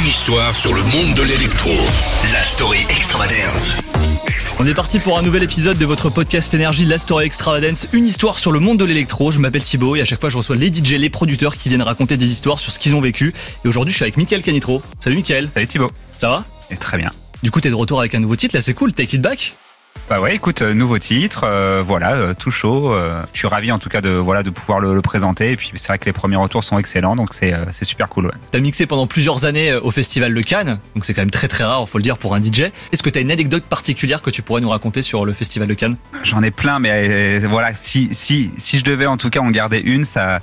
Une histoire sur le monde de l'électro. La story extravagance. On est parti pour un nouvel épisode de votre podcast énergie La Story Extravagance, une histoire sur le monde de l'électro. Je m'appelle Thibaut et à chaque fois je reçois les DJ, les producteurs qui viennent raconter des histoires sur ce qu'ils ont vécu. Et aujourd'hui je suis avec Mickaël Canitro. Salut Mickaël. Salut Thibaut. Ça va? Et très bien. Du coup t'es de retour avec un nouveau titre, là c'est cool, Take It Back Bah ouais, écoute, euh, nouveau titre, euh, voilà, euh, tout chaud. euh, je suis ravi en tout cas de voilà de pouvoir le, le présenter. Et puis c'est vrai que les premiers retours sont excellents, donc c'est euh, super cool. Ouais. T'as mixé pendant plusieurs années au festival de Cannes, donc c'est quand même très très rare, faut le dire, pour un DJ. Est-ce que t'as une anecdote particulière que tu pourrais nous raconter sur le festival de Cannes? J'en ai plein, mais voilà, si si si je devais en tout cas en garder une, ça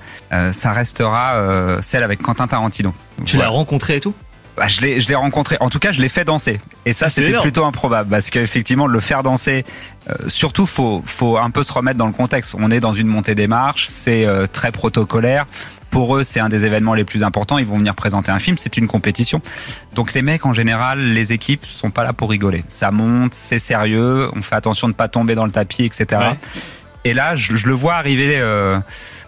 ça restera celle avec Quentin Tarantino. Tu l'as rencontré et tout? Bah, je l'ai, je l'ai rencontré. En tout cas, je l'ai fait danser. Et ça, Ah, c'était énorme. plutôt improbable parce qu'effectivement, le faire danser, euh, surtout, faut, faut un peu se remettre dans le contexte. On est dans une montée des marches, c'est euh, très protocolaire. Pour eux, c'est un des événements les plus importants. Ils vont venir présenter un film. C'est une compétition. Donc les mecs, en général, les équipes sont pas là pour rigoler. Ça monte, c'est sérieux. On fait attention de pas tomber dans le tapis, etc. Ouais. Et là, je, je le vois arriver euh,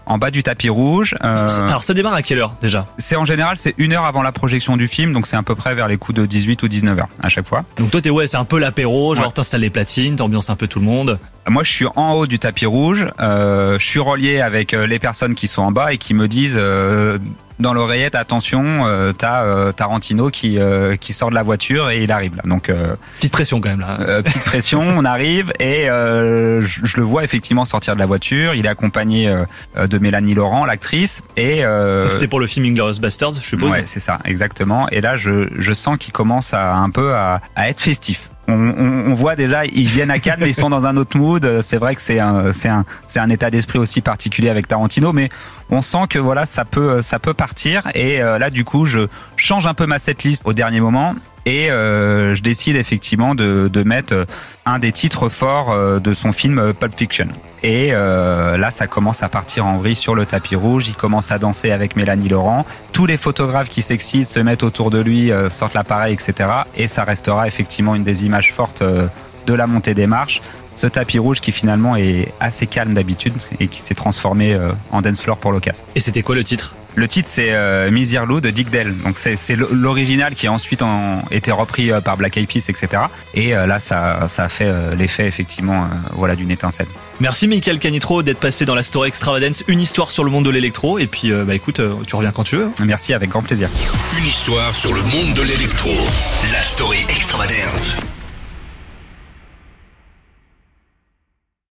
en bas du tapis rouge. euh, Alors ça démarre à quelle heure déjà c'est en général c'est une heure avant la projection du film, donc c'est à peu près vers les coups de 18 ou 19 heures à chaque fois. Donc toi t'es ouais c'est un peu l'apéro, genre Ouais. t'installes les platines, t'ambiances un peu tout le monde. Moi, je suis en haut du tapis rouge, euh, je suis relié avec euh, les personnes qui sont en bas et qui me disent euh, dans l'oreillette attention, euh, t'as euh, Tarantino qui euh, qui sort de la voiture et il arrive là. Donc euh, Petite pression quand même là. euh, petite pression, on arrive et euh, je, je le vois effectivement sortir de la voiture. Il est accompagné euh, de Mélanie Laurent, l'actrice, et euh, C'était pour le film Inglourious Bastards, je suppose. Ouais, c'est ça, exactement. Et là, je, je sens qu'ils commencent à un peu à, à être festifs. On, on, on voit déjà, ils viennent à Cannes, mais ils sont dans un autre mood. C'est vrai que c'est un, c'est un, c'est un état d'esprit aussi particulier avec Tarantino, mais on sent que voilà, ça peut, ça peut partir. Et euh, là, du coup, je change un peu ma setlist au dernier moment. Et euh, je décide effectivement de, de mettre euh, un des titres forts euh, de son film Pulp Fiction. Et là, ça commence à partir en vrille sur le tapis rouge. Il commence à danser avec Mélanie Laurent. Tous les photographes qui s'excitent se mettent autour de lui, sortent l'appareil, etc. Et ça restera effectivement une des images fortes de la montée des marches. Ce tapis rouge qui finalement est assez calme d'habitude et qui s'est transformé en dance floor pour l'occasion. Et c'était quoi le titre? Le titre c'est euh, de Dick Dale. Donc c'est l'original qui a ensuite en, été repris euh, par Black Eyed Peas, etc. Et euh, là ça, ça a fait euh, l'effet effectivement euh, voilà d'une étincelle. Merci Michael Canitro d'être passé dans la story Extravagance, une histoire sur le monde de l'électro. Et puis euh, bah écoute, euh, tu reviens quand tu veux. Merci avec grand plaisir. Une histoire sur le monde de l'électro. La story extravagance.